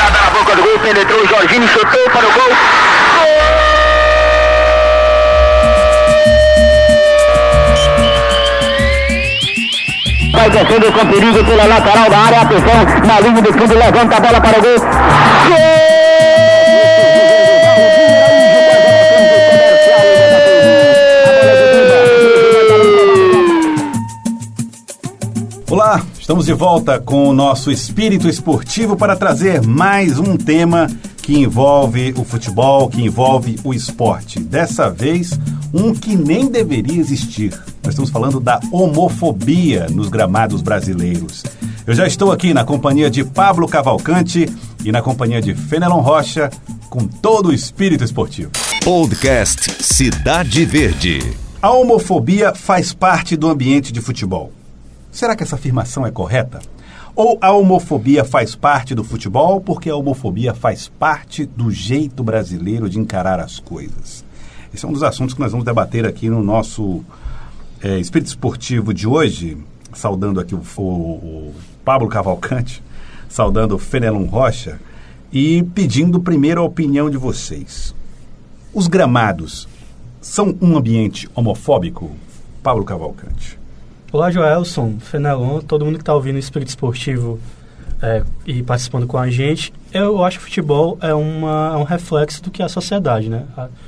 Entrada na boca do gol, penetrou o Jorginho, chutou para o gol. Vai descendo com perigo pela lateral da área. Atenção, na linha de fundo, levanta a bola para o gol. Gol! Estamos de volta com o nosso espírito esportivo para trazer mais um tema que envolve o futebol, que envolve o esporte. Dessa vez, um que nem deveria existir. Nós estamos falando da homofobia nos gramados brasileiros. Eu já estou aqui na companhia de Pablo Cavalcante e na companhia de Fenelon Rocha, com todo o espírito esportivo. Podcast Cidade Verde. A homofobia faz parte do ambiente de futebol. Será que essa afirmação é correta? Ou a homofobia faz parte do futebol porque a homofobia faz parte do jeito brasileiro de encarar as coisas? Esse é um dos assuntos que nós vamos debater aqui no nosso é, Espírito Esportivo de hoje, saudando aqui o, o, o Pablo Cavalcante, saudando o Fenelon Rocha e pedindo primeiro a opinião de vocês. Os gramados são um ambiente homofóbico? Pablo Cavalcante. Olá, Joelson, Fenelon, todo mundo que está ouvindo o Espírito Esportivo é, e participando com a gente. Eu acho que o futebol é, uma, é um reflexo do que é a sociedade, né?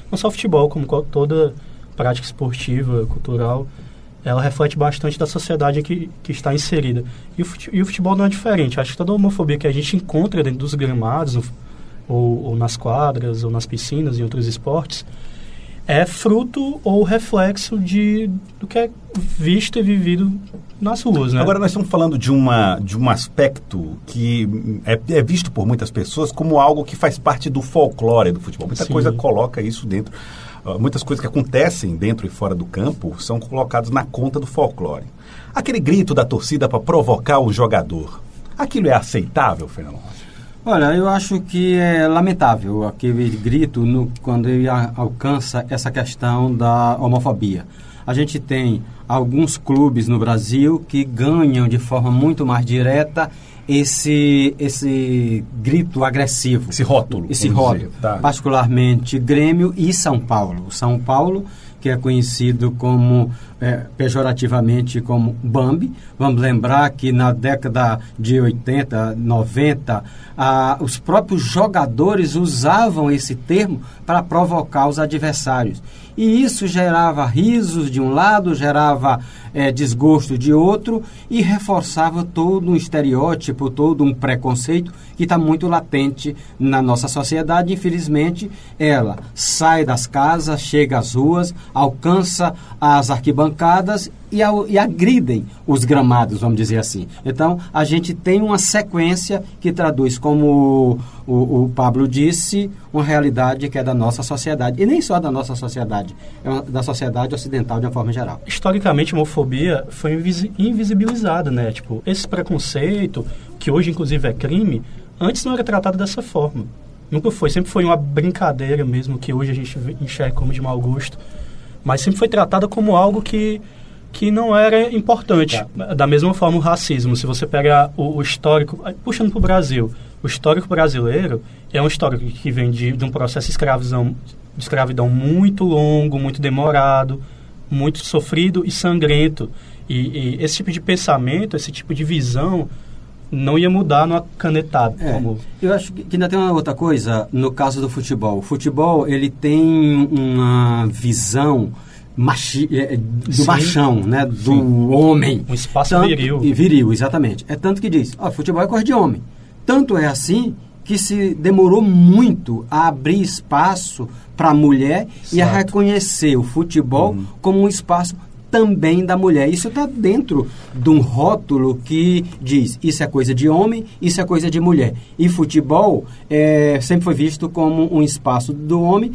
Não só o futebol, como toda prática esportiva, cultural, ela reflete bastante da sociedade que, que está inserida. E o, futebol, e o futebol não é diferente. Acho que toda homofobia que a gente encontra dentro dos gramados, ou, ou nas quadras, ou nas piscinas, em outros esportes, é fruto ou reflexo de, do que é visto e vivido nas ruas. Né? Agora, nós estamos falando de, uma, de um aspecto que é, é visto por muitas pessoas como algo que faz parte do folclore do futebol. Muita Sim. coisa coloca isso dentro. Uh, muitas coisas que acontecem dentro e fora do campo são colocadas na conta do folclore. Aquele grito da torcida para provocar o jogador, aquilo é aceitável, Fernando? Olha, eu acho que é lamentável aquele grito no, quando ele a, alcança essa questão da homofobia. A gente tem alguns clubes no Brasil que ganham de forma muito mais direta esse esse grito agressivo. Esse rótulo. Esse rótulo. Tá. Particularmente Grêmio e São Paulo. São Paulo que é conhecido como é, pejorativamente como Bambi. Vamos lembrar que na década de 80, 90, ah, os próprios jogadores usavam esse termo para provocar os adversários. E isso gerava risos de um lado, gerava é, desgosto de outro e reforçava todo um estereótipo, todo um preconceito que está muito latente na nossa sociedade. Infelizmente, ela sai das casas, chega às ruas, alcança as arquibancadas e, e agridem os gramados, vamos dizer assim. Então, a gente tem uma sequência que traduz, como o, o, o, Pablo disse, uma realidade que é da nossa sociedade. E nem só da nossa sociedade, é uma, da sociedade ocidental de uma forma geral. Historicamente, a homofobia foi invisibilizada, né? Tipo, esse preconceito, que hoje inclusive é crime, antes não era tratado dessa forma. Nunca foi, sempre foi uma brincadeira mesmo, que hoje a gente enxerga como de mau gosto. Mas sempre foi tratada como algo que que não era importante. É. Da mesma forma, o racismo, se você pega o, o histórico, puxando para o Brasil, o histórico brasileiro é um histórico que vem de, de um processo de escravidão, de escravidão muito longo, muito demorado, muito sofrido e sangrento. E, e, esse tipo de pensamento, esse tipo de visão não ia mudar numa canetada. É, como... Eu acho que ainda tem uma outra coisa no caso do futebol. O futebol ele tem uma visão machi, é, é, do Sim. machão, né? Do Sim. homem. Um espaço tanto, viril. Viril, exatamente. É tanto que diz, ó, futebol é coisa de homem. Tanto é assim que se demorou muito a abrir espaço para a mulher Exato. e a reconhecer o futebol uhum. como um espaço também da mulher. Isso está dentro de um rótulo que diz isso é coisa de homem, isso é coisa de mulher. E futebol é, sempre foi visto como um espaço do homem,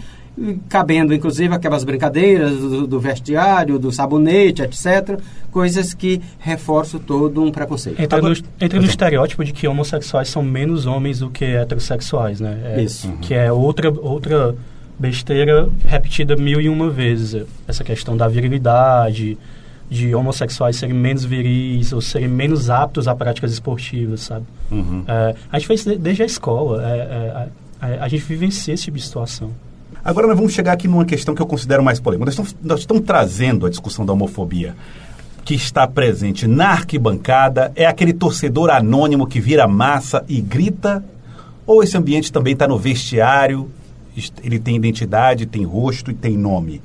cabendo inclusive aquelas brincadeiras do, do, vestiário, do sabonete, etc. Coisas que reforçam todo um preconceito. Entra, no, entra no estereótipo de que homossexuais são menos homens do que heterossexuais, né? É, Isso. Que é outra, outra besteira repetida mil e uma vezes. Essa questão da virilidade, de homossexuais serem menos viris ou serem menos aptos a práticas esportivas, sabe? Uhum. É, a gente fez de- desde a escola. é, é, a, a gente vivencia esse tipo de situação. Agora nós vamos chegar aqui numa questão que eu considero mais polêmica. Nós estamos, nós estamos trazendo a discussão da homofobia que está presente na arquibancada. É aquele torcedor anônimo que vira massa e grita? Ou esse ambiente também está no vestiário? est- Ele tem identidade, tem rosto e tem nome.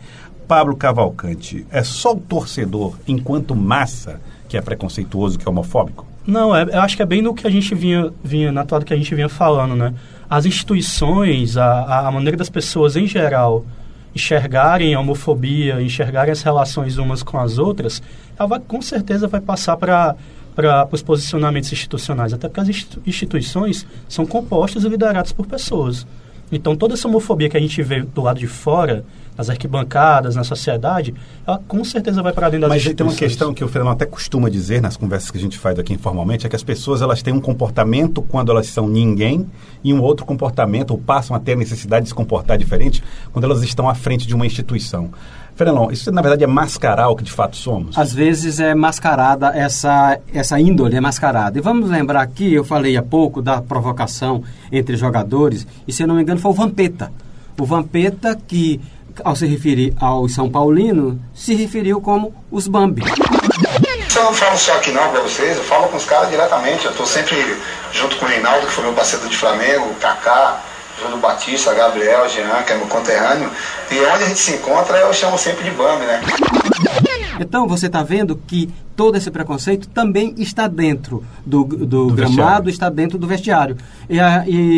Pablo Cavalcante, é só o torcedor, enquanto massa, que é preconceituoso, que é homofóbico? Não, é, eu acho que é bem no que a gente vinha, vinha na toada que a gente vinha falando, né? As instituições, a, a maneira das pessoas em geral enxergarem a homofobia, enxergarem as relações umas com as outras, ela vai, com certeza vai passar para para os posicionamentos institucionais, até porque as institu- instituições são compostas e lideradas por pessoas. Então, toda essa homofobia que a gente vê do lado de fora, nas arquibancadas, na sociedade, ela com certeza vai para dentro das Mas tem uma questão que o Fernando até costuma dizer nas conversas que a gente faz aqui informalmente, é que as pessoas elas têm um comportamento quando elas são ninguém e um outro comportamento, ou passam a ter a necessidade de se comportar diferente quando elas estão à frente de uma instituição. Fernando, isso na verdade é mascarar o que de fato somos? Às vezes é mascarada essa, essa índole, é mascarada. E vamos lembrar aqui, eu falei há pouco da provocação entre jogadores, e se eu não me engano foi o Vampeta. O Vampeta que, ao se referir aos São Paulinos, se referiu como os Bambi. Eu não falo só aqui não pra vocês, eu falo com os caras diretamente. Eu tô sempre junto com o Reinaldo, que foi meu parceiro de Flamengo, o Kaká, Júlio Batista, Gabriel, Jean, que é meu conterrâneo. E onde a gente se encontra, eu chamo sempre de Bambi, né? Então você está vendo que todo esse preconceito também está dentro do, do, Do gramado, vestiário. está dentro do vestiário. E,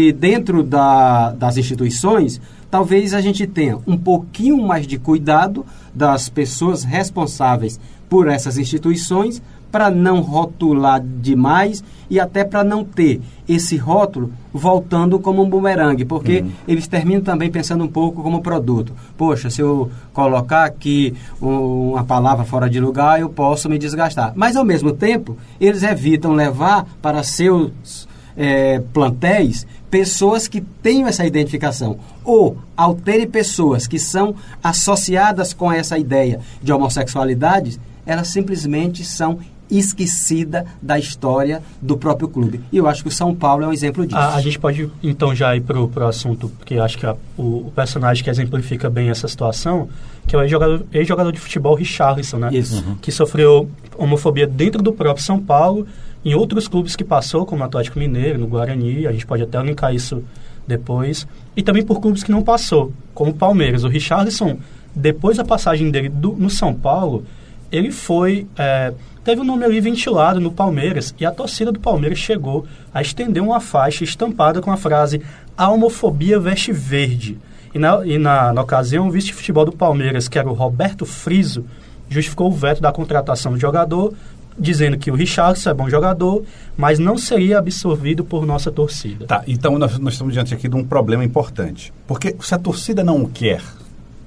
e dentro da- das instituições, talvez a gente tenha um pouquinho mais de cuidado das pessoas responsáveis por essas instituições para não rotular demais e até para não ter esse rótulo voltando como um bumerangue, porque eles terminam também pensando um pouco como produto. Poxa, se eu colocar aqui um- uma palavra fora de lugar, eu posso me desgastar. Mas, ao mesmo tempo, eles evitam levar para seus eh, plantéis pessoas que tenham essa identificação. Ou, ao terem pessoas que são associadas com essa ideia de homossexualidade, elas simplesmente são esquecidas da história do próprio clube. E eu acho que o São Paulo é um exemplo disso. A, a gente pode então já ir pro, pro assunto, porque acho que a- o, o personagem que exemplifica bem essa situação, que é o ex-jogador, ex-jogador de futebol Richarlison, né? Isso. Que sofreu homofobia dentro do próprio São Paulo, em outros clubes que passou, como o Atlético Mineiro, no Guarani, a gente pode até linkar isso depois, e também por clubes que não passou, como o Palmeiras. O Richarlison, depois da passagem dele do- no São Paulo, ele foi. é, teve o nome ali ventilado no Palmeiras e a torcida do Palmeiras chegou a estender uma faixa estampada com a frase A homofobia veste verde. E na, e na, na ocasião, o vice de futebol do Palmeiras, que era o Roberto Friso, justificou o veto da contratação do jogador, dizendo que o Richardson é bom jogador, mas não seria absorvido por nossa torcida. Tá, então nós, nós estamos diante aqui de um problema importante. Porque se a torcida não o quer,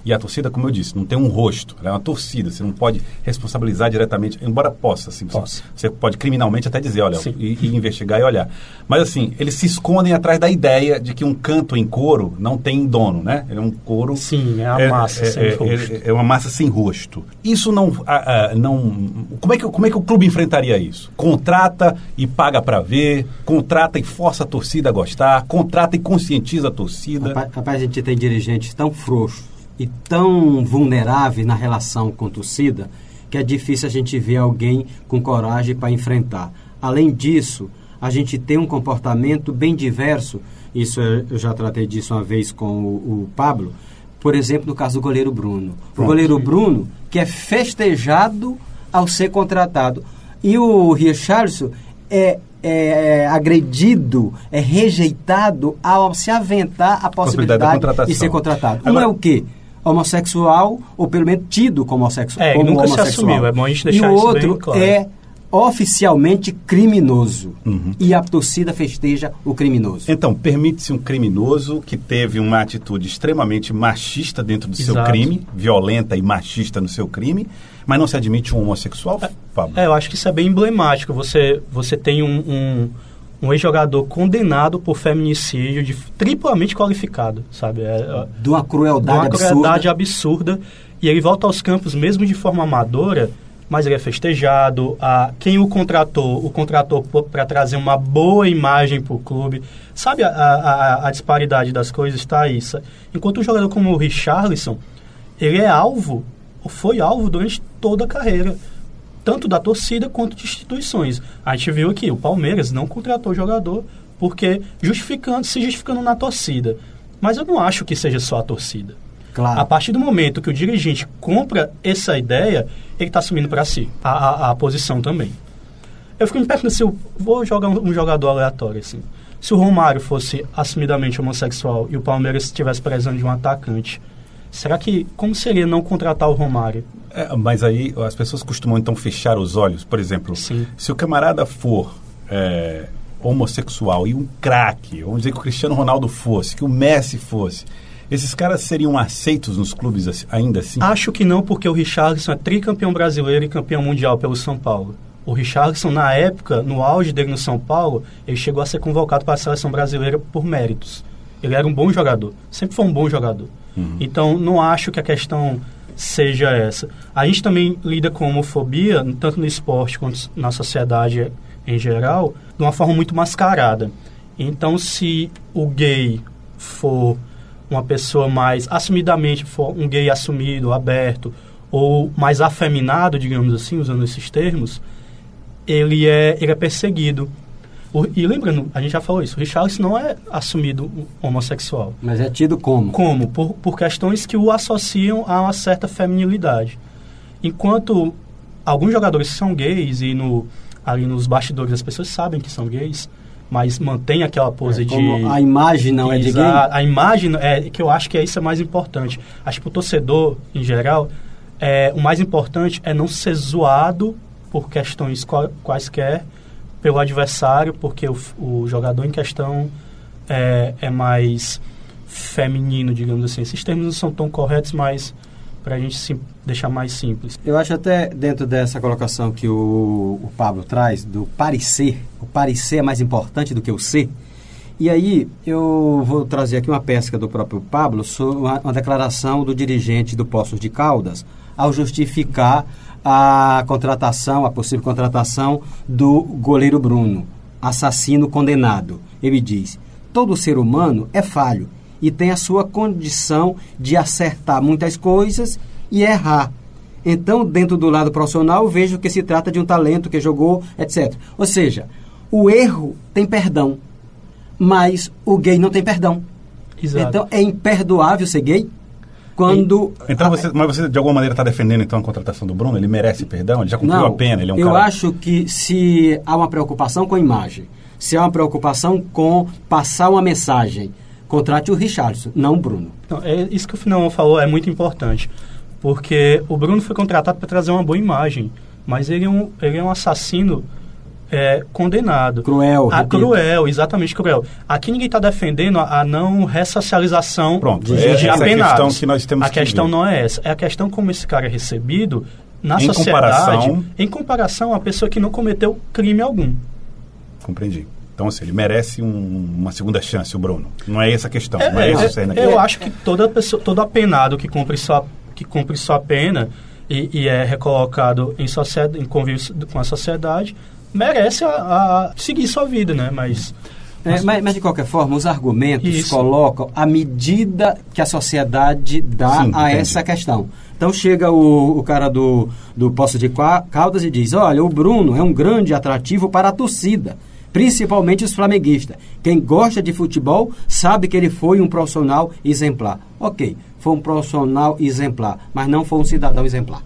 e a torcida, como eu disse, não tem um rosto, ela é uma torcida, você não pode responsabilizar diretamente, embora possa, assim, você- Possa. você pode criminalmente até dizer, olha, e, e investigar e olhar. Mas assim, eles se escondem atrás da ideia de que um canto em couro não tem dono, né? Ele é um couro... Sim, é a massa sem é, rosto. é- é uma massa sem rosto. Isso não, ah, ah, não como é que como é que o clube enfrentaria isso? Contrata e paga pra ver, contrata e força a torcida a gostar, contrata e conscientiza a torcida. Rapaz, rapaz, a gente tem dirigentes tão frouxos e tão vulneráveis na relação com torcida que é difícil a gente ver alguém com coragem para enfrentar. Além disso, a gente tem um comportamento bem diverso. Isso eu já tratei disso uma vez com o, o Pablo. Por exemplo, no caso do goleiro Bruno. O Pronto. goleiro Bruno, que é festejado ao ser contratado. E o Richardson é, é agredido, é rejeitado ao se aventar a Possibilidade da possibilidade contratação. de ser contratado. Um Agora- é o quê? Homossexual, ou pelo menos tido como homossexual. É, e como nunca se homossexual. assumiu, é bom a gente E deixar o isso outro bem claro. é oficialmente criminoso. Uhum. E a torcida festeja o criminoso. Então, permite-se um criminoso que teve uma atitude extremamente machista dentro do seu Exato. crime, violenta e machista no seu crime, mas não se admite um homossexual, Pablo? É, eu acho que isso é bem emblemático. Você, você tem um, um, um ex-jogador condenado por feminicídio de, triplamente qualificado, sabe? É, é, De uma de crueldade uma absurda. crueldade absurda. E ele volta aos campos, mesmo de forma amadora, mas ele é festejado. A, quem o contratou, o contratou para trazer uma boa imagem para o clube. Sabe a, a, a, disparidade das coisas está isso. Enquanto um jogador como o Richarlison, ele é alvo, foi alvo durante toda a carreira, tanto da torcida quanto de instituições. A gente viu aqui, o Palmeiras não contratou jogador porque justificando, se justificando na torcida. Mas eu não acho que seja só a torcida. Claro. A partir do momento que o dirigente compra essa ideia, ele está assumindo para si a, a, a, posição também. Eu fico me perguntando se eu vou jogar um, um, jogador aleatório assim. Se o Romário fosse assumidamente homossexual e o Palmeiras estivesse precisando de um atacante, será que como seria não contratar o Romário? É, mas aí as pessoas costumam então fechar os olhos. Por exemplo, Sim. se o camarada for é, homossexual e um craque, vamos dizer que o Cristiano Ronaldo fosse, que o Messi fosse, esses caras seriam aceitos nos clubes ainda assim? Acho que não, porque o Richarlison é tricampeão brasileiro e campeão mundial pelo São Paulo. O Richarlison, na época, no auge dele no São Paulo, ele chegou a ser convocado para a seleção brasileira por méritos. Ele era um bom jogador, sempre foi um bom jogador. Uhum. Então, não acho que a questão seja essa. A gente também lida com homofobia, tanto no esporte quanto na sociedade em geral, de uma forma muito mascarada. Então, se o gay for uma pessoa mais assumidamente for um gay assumido, aberto, ou mais afeminado, digamos assim, usando esses termos, ele é, ele é perseguido. O, e lembrando, a gente já falou isso, o Richarlison não é assumido homossexual. Mas é tido como? Como? Por, por questões que o associam a uma certa feminilidade. Enquanto alguns jogadores são gays e no, ali nos bastidores as pessoas sabem que são gays, mas mantém aquela pose é, de. A imagem não é de gay? A imagem é que eu acho que é isso é mais importante. Acho que o torcedor, em geral, é, o mais importante é não ser zoado por questões quaisquer pelo adversário, porque o, o jogador em questão é, é mais feminino, digamos assim. Esses termos não são tão corretos, mas para a gente sim, deixar mais simples. Eu acho até dentro dessa colocação que o, o Pablo traz, do parecer, o parecer é mais importante do que o ser. E aí eu vou trazer aqui uma pesca do próprio Pablo uma, uma declaração do dirigente do Poços de Caldas ao justificar a contratação, a possível contratação do goleiro Bruno, assassino condenado. Ele diz: todo ser humano é falho e tem a sua condição de acertar muitas coisas e errar. Então, dentro do lado profissional, vejo que se trata de um talento que jogou, etc. Ou seja, o erro tem perdão, mas o gay não tem perdão. Exato. Então, é imperdoável ser gay quando... Então, você, mas você de alguma maneira está defendendo então a contratação do Bruno? Ele merece perdão? Ele já cumpriu não, a pena? Ele é um eu cara... acho que se há uma preocupação com a imagem, se há uma preocupação com passar uma mensagem contrate o Richardson, não o Bruno. Não, é, isso que o Finão falou é muito importante, porque o Bruno foi contratado para trazer uma boa imagem, mas ele é um, ele é um assassino é, condenado. Cruel. A, cruel, exatamente cruel. Aqui ninguém está defendendo a, a, não ressocialização Pronto, de, é de apenados. a questão que nós temos A que questão ver. não é essa. É a questão como esse cara é recebido na Em sociedade comparação- em comparação a pessoa que não cometeu crime algum. Compreendi. Então, assim, ele merece um- uma segunda chance, o Bruno. Não é essa a questão. não é, É, isso, eu, Serna? eu acho que toda pessoa, todo apenado que cumpre sua, que cumpre sua pena e, e é recolocado em, sociedade, em convívio com a sociedade merece a, a seguir sua vida, né? Mas É, mas, mas, de qualquer forma, os argumentos Isso. colocam a medida que a sociedade dá Sim, a entendi. essa questão. Então chega o, o cara do, do Poço de Caldas e diz: Olha, o Bruno é um grande atrativo para a torcida, principalmente os flamenguistas. Quem gosta de futebol sabe que ele foi um profissional exemplar. Ok, foi um profissional exemplar, mas não foi um cidadão exemplar.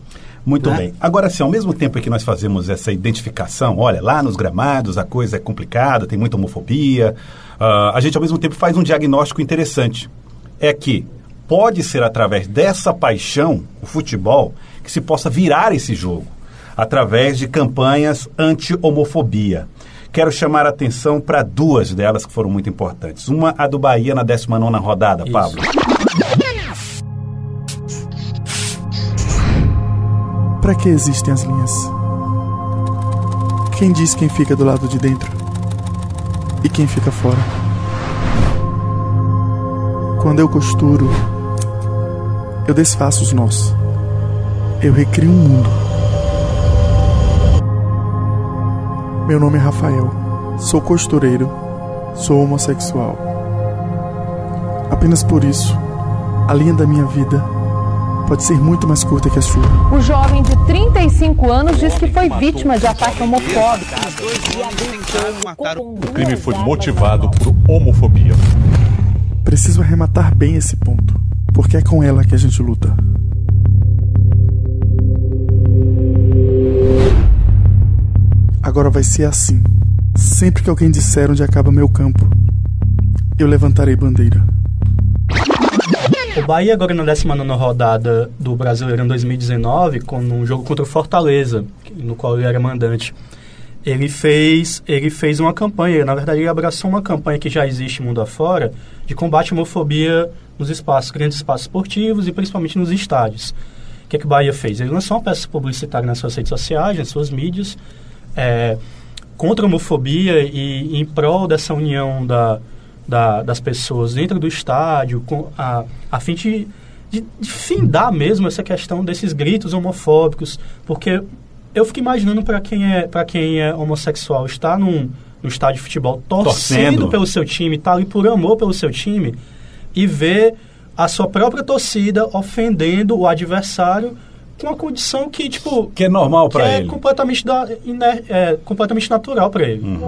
Muito né? bem. Agora, sim, ao mesmo tempo que nós fazemos essa identificação, olha, lá nos gramados a coisa é complicada, tem muita homofobia, ah, a gente ao mesmo tempo faz um diagnóstico interessante. É que pode ser através dessa paixão, o futebol, que se possa virar esse jogo, através de campanhas anti-homofobia. Quero chamar a atenção para duas delas que foram muito importantes. Uma, a do Bahia na 19ª rodada, Isso. Pablo. Para que existem as linhas? Quem diz quem fica do lado de dentro e quem fica fora? Quando eu costuro, eu desfaço os nós. Eu recrio um mundo. Meu nome é Rafael. Sou costureiro. Sou homossexual. Apenas por isso, a linha da minha vida pode ser muito mais curta que a sua. O jovem de 35 anos diz que foi vítima de ataque homofóbico. O crime foi motivado por homofobia. Preciso arrematar bem esse ponto, porque é com ela que a gente luta. Agora vai ser assim. Sempre que alguém disser onde acaba meu campo, eu levantarei bandeira. O Bahia agora na 19 rodada do Brasileirão 2019, com um jogo contra o Fortaleza, no qual ele era mandante, ele fez, ele fez uma campanha, na verdade ele abraçou uma campanha que já existe mundo afora, de combate à homofobia nos espaços, grandes espaços esportivos e principalmente nos estádios. O que, é que o Bahia fez? Ele lançou uma peça publicitária nas suas redes sociais, nas suas mídias, é, contra a homofobia e em prol dessa união da, da, das pessoas dentro do estádio, com a, a fim de, de, de findar mesmo essa questão desses gritos homofóbicos, porque eu fico imaginando para quem é para quem é homossexual estar num, no estádio de futebol torcendo, Torcendo. pelo seu time, tá ali por amor pelo seu time e ver a sua própria torcida ofendendo o adversário com uma condição que tipo Que é normal pra é ele. completamente da, iner- é completamente natural para ele. Uhum.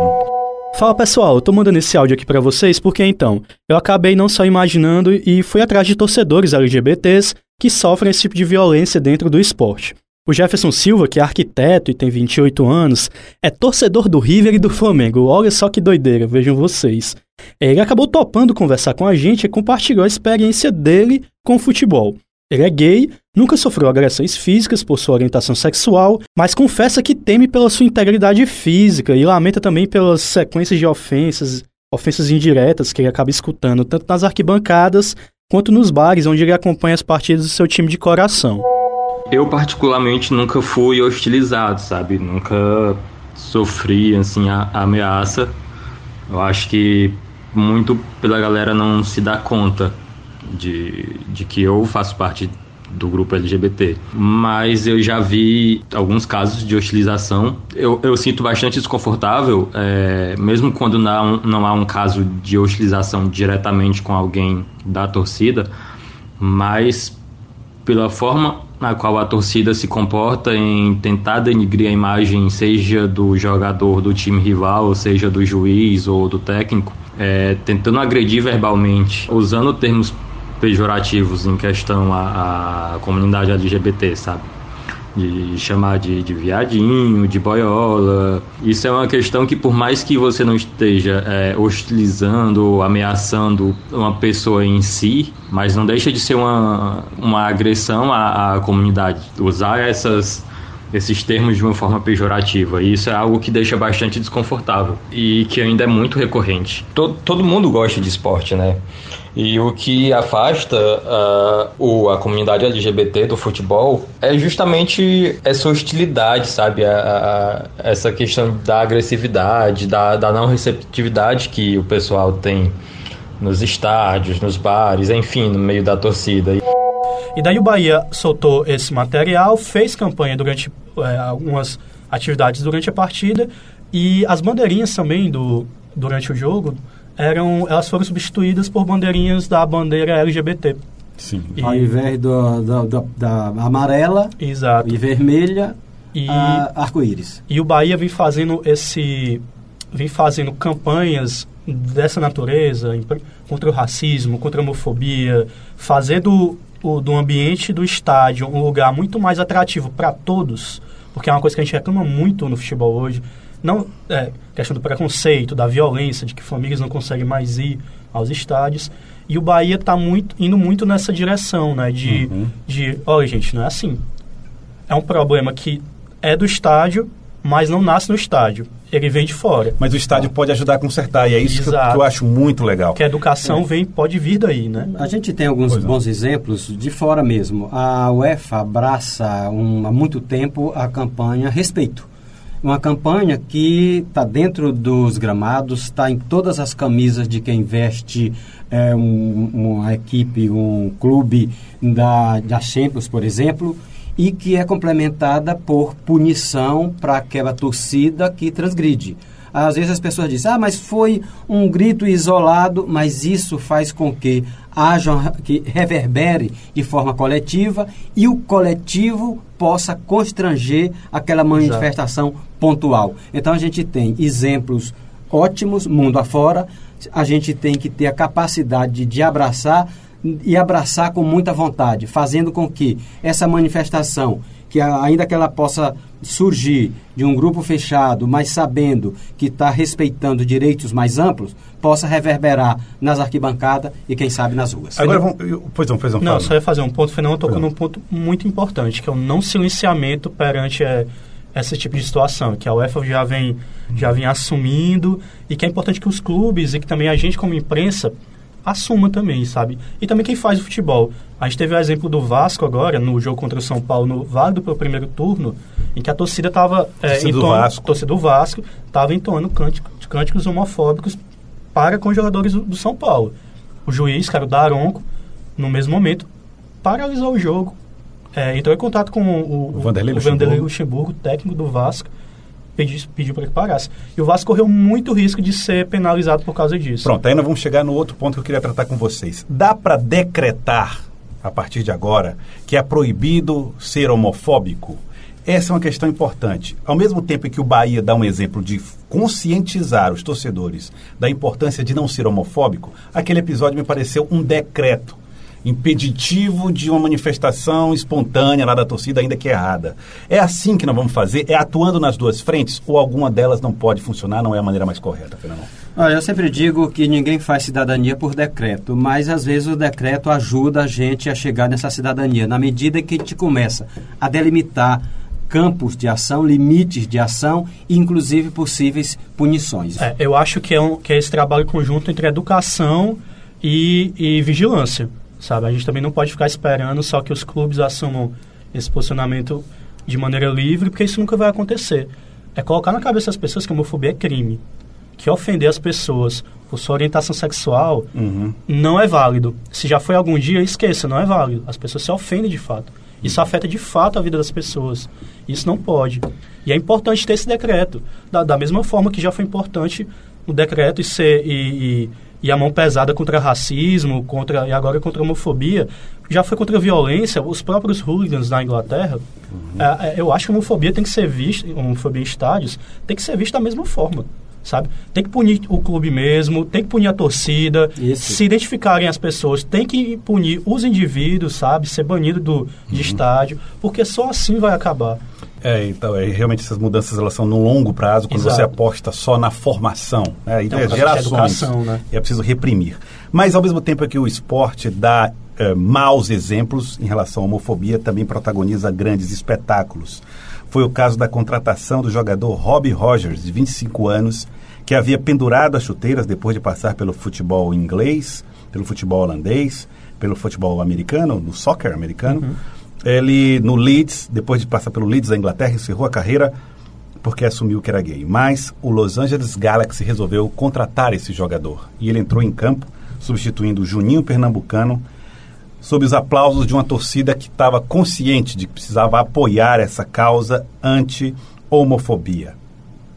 Fala pessoal, eu tô mandando esse áudio aqui pra vocês porque então, eu acabei não só imaginando e fui atrás de torcedores LGBTs que sofrem esse tipo de violência dentro do esporte. O Jefferson Silva, que é arquiteto e tem 28 anos, é torcedor do River e do Flamengo. Olha só que doideira, vejam vocês. Ele acabou topando conversar com a gente e compartilhou a experiência dele com o futebol. Ele é gay, nunca sofreu agressões físicas por sua orientação sexual, mas confessa que teme pela sua integridade física e lamenta também pelas sequências de ofensas, ofensas indiretas que ele acaba escutando, tanto nas arquibancadas quanto nos bares onde ele acompanha as partidas do seu time de coração. Eu particularmente nunca fui hostilizado, sabe? Nunca sofri assim a, a ameaça. Eu acho que muito pela galera não se dá conta de, de que eu faço parte do grupo LGBT. Mas eu já vi alguns casos de hostilização. Eu, eu sinto bastante desconfortável, é, mesmo quando não, não há um caso de hostilização diretamente com alguém da torcida, mas pela forma na qual a torcida se comporta em tentar denigrir a imagem, seja do jogador do time rival, seja do juiz ou do técnico, é, tentando agredir verbalmente, usando termos pejorativos em questão à, à comunidade LGBT, sabe? De chamar de, de viadinho, de boiola. Isso é uma questão que, por mais que você não esteja é, hostilizando ou ameaçando uma pessoa em si, mas não deixa de ser uma, uma agressão à, à comunidade. Usar essas esses termos de uma forma pejorativa. E isso é algo que deixa bastante desconfortável e que ainda é muito recorrente. Todo, todo mundo gosta de esporte, né? E o que afasta uh, o, a comunidade LGBT do futebol é justamente essa hostilidade, sabe? A, a, essa questão da agressividade, da, da não receptividade que o pessoal tem nos estádios, nos bares, enfim, no meio da torcida. E daí o Bahia soltou esse material, fez campanha durante é, algumas atividades durante a partida e as bandeirinhas também do, durante o jogo eram elas foram substituídas por bandeirinhas da bandeira LGBT. Sim. E, Ao invés do, do- do- da amarela exato. e vermelha, E, arco-íris. e o Bahia vem fazendo esse vem fazendo campanhas dessa natureza contra o racismo, contra a homofobia, fazer do, o, do ambiente do estádio um lugar muito mais atrativo para todos, porque é uma coisa que a gente reclama muito no futebol hoje. Não é questão do preconceito, da violência, de que famílias não conseguem mais ir aos estádios. E o Bahia está muito, indo muito nessa direção, né? De, de olha, gente, não é assim. É um problema que é do estádio, mas não nasce no estádio. Ele vem de fora. Mas o estádio pode ajudar a consertar, e é isso que eu, Exato. que eu acho muito legal. Que a educação vem, pode vir daí, né? A gente tem alguns Pois não. bons exemplos de fora mesmo. A UEFA abraça um- há muito tempo a campanha Respeito. Uma campanha que está dentro dos gramados, está em todas as camisas de quem veste é, um- uma equipe, um clube da, da Champions, por exemplo. E que é complementada por punição para aquela torcida que transgride. Às vezes as pessoas dizem, ah, mas foi um grito isolado, mas isso faz com que haja, que reverbere de forma coletiva e o coletivo possa constranger aquela manifestação pontual. Então a gente tem exemplos ótimos, mundo afora, a gente tem que ter a capacidade de abraçar e abraçar com muita vontade, fazendo com que essa manifestação que ainda que ela possa surgir de um grupo fechado, mas sabendo que está respeitando direitos mais amplos, possa reverberar nas arquibancadas e, quem sabe, nas ruas. Agora, vamos, pois não, pois não. Não, só ia fazer um ponto, Fernando tocou num ponto muito importante, que é o não silenciamento perante é, esse tipo de situação, que a UEFA já vem, já vem assumindo e que é importante que os clubes e que também a gente como imprensa assuma também, sabe? E também quem faz o futebol. A gente teve o exemplo do Vasco agora, no jogo contra o São Paulo, no válido para o primeiro turno, em que a torcida estava é, torcida, do Vasco. torcida do Vasco estava entoando cânticos, cânticos homofóbicos para com os jogadores do, do, São Paulo. O juiz, cara, o Daronco, no mesmo momento, paralisou o jogo, é, entrou em contato com o, o, o Vanderlei Luxemburgo, técnico do Vasco, pediu, pediu para que parasse. E o Vasco correu muito risco de ser penalizado por causa disso. Pronto, nós vamos chegar no outro ponto que eu queria tratar com vocês. Dá para decretar, a partir de agora, que é proibido ser homofóbico? Essa é uma questão importante. Ao mesmo tempo que o Bahia dá um exemplo de conscientizar os torcedores da importância de não ser homofóbico, aquele episódio me pareceu um decreto impeditivo de uma manifestação espontânea lá da torcida, ainda que errada. É assim que nós vamos fazer? É atuando nas duas frentes? Ou alguma delas não pode funcionar, não é a maneira mais correta, Fernando? Ah, eu sempre digo que ninguém faz cidadania por decreto, mas às vezes o decreto ajuda a gente a chegar nessa cidadania, na medida que a gente começa a delimitar campos de ação, limites de ação e, inclusive, possíveis punições. É, eu acho que é, um, que é esse trabalho conjunto entre educação e, e vigilância sabe? A gente também não pode ficar esperando só que os clubes assumam esse posicionamento de maneira livre, porque isso nunca vai acontecer. É colocar na cabeça das pessoas que a homofobia é crime. Que ofender as pessoas por sua orientação sexual uhum. não é válido. Se já foi algum dia, esqueça, não é válido. As pessoas se ofendem de fato. Isso afeta de fato a vida das pessoas. Isso não pode. E é importante ter esse decreto. Da, da mesma forma que já foi importante o decreto e ser, e, e e a mão pesada contra racismo, contra e agora contra a homofobia, já foi contra a violência, os próprios hooligans na Inglaterra. Uhum. É, é, eu acho que a homofobia tem que ser vista, homofobia em estádios, tem que ser vista da mesma forma. Sabe? Tem que punir o clube mesmo, tem que punir a torcida, Isso. se identificarem as pessoas, tem que punir os indivíduos, sabe? Ser banido do, de uhum. estádio, porque só assim vai acabar. É, então, é, realmente essas mudanças elas são no longo prazo, quando Exato. você aposta só na formação. Né? Então, é, gerações. Educação, né? é preciso reprimir. Mas, ao mesmo tempo que o esporte dá é, maus exemplos em relação à homofobia, também protagoniza grandes espetáculos. Foi o caso da contratação do jogador Robbie Rogers, de 25 anos, que havia pendurado as chuteiras depois de passar pelo futebol inglês, pelo futebol holandês, pelo futebol americano, no soccer americano. Uhum ele, no Leeds, depois de passar pelo Leeds da Inglaterra, encerrou a carreira porque assumiu que era gay. Mas o Los Angeles Galaxy resolveu contratar esse jogador. E ele entrou em campo, substituindo o Juninho Pernambucano, sob os aplausos de uma torcida que estava consciente de que precisava apoiar essa causa anti-homofobia.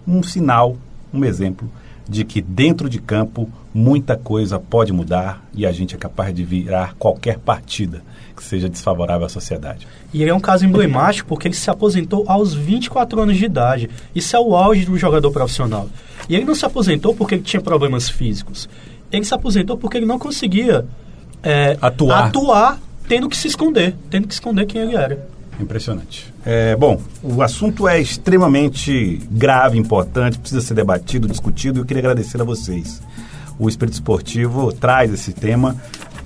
Um sinal, um exemplo de que dentro de campo muita coisa pode mudar e a gente é capaz de virar qualquer partida que seja desfavorável à sociedade. E ele é um caso emblemático porque ele se aposentou aos 24 anos de idade. Isso é o auge do jogador profissional. E ele não se aposentou porque ele tinha problemas físicos. Ele se aposentou porque ele não conseguia é, atuar. atuar tendo que se esconder, tendo que esconder quem ele era. Impressionante. É, bom, o assunto é extremamente grave, importante, precisa ser debatido, discutido e eu queria agradecer a vocês. O Espírito Esportivo traz esse tema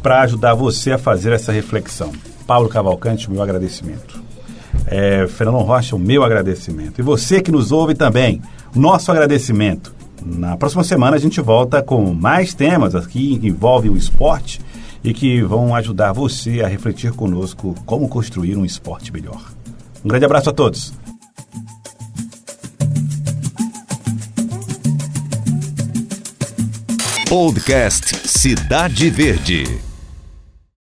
para ajudar você a fazer essa reflexão. Paulo Cavalcante, o meu agradecimento. É, Fernando Rocha, o meu agradecimento. E você que nos ouve também, nosso agradecimento. Na próxima semana a gente volta com mais temas aqui que envolvem o esporte e que vão ajudar você a refletir conosco como construir um esporte melhor. Um grande abraço a todos. Podcast Cidade Verde.